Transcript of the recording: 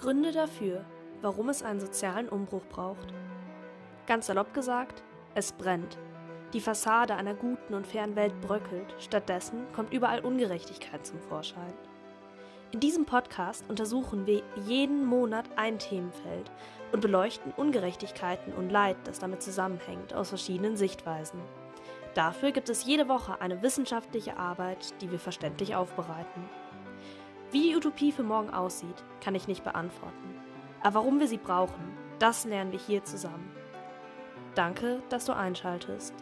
Gründe dafür, warum es einen sozialen Umbruch braucht. Ganz salopp gesagt, es brennt. Die Fassade einer guten und fairen Welt bröckelt, stattdessen kommt überall Ungerechtigkeit zum Vorschein. In diesem Podcast untersuchen wir jeden Monat ein Themenfeld und beleuchten Ungerechtigkeiten und Leid, das damit zusammenhängt, aus verschiedenen Sichtweisen. Dafür gibt es jede Woche eine wissenschaftliche Arbeit, die wir verständlich aufbereiten. Wie die Utopie für morgen aussieht, kann ich nicht beantworten. Aber warum wir sie brauchen, das lernen wir hier zusammen. Danke, dass du einschaltest.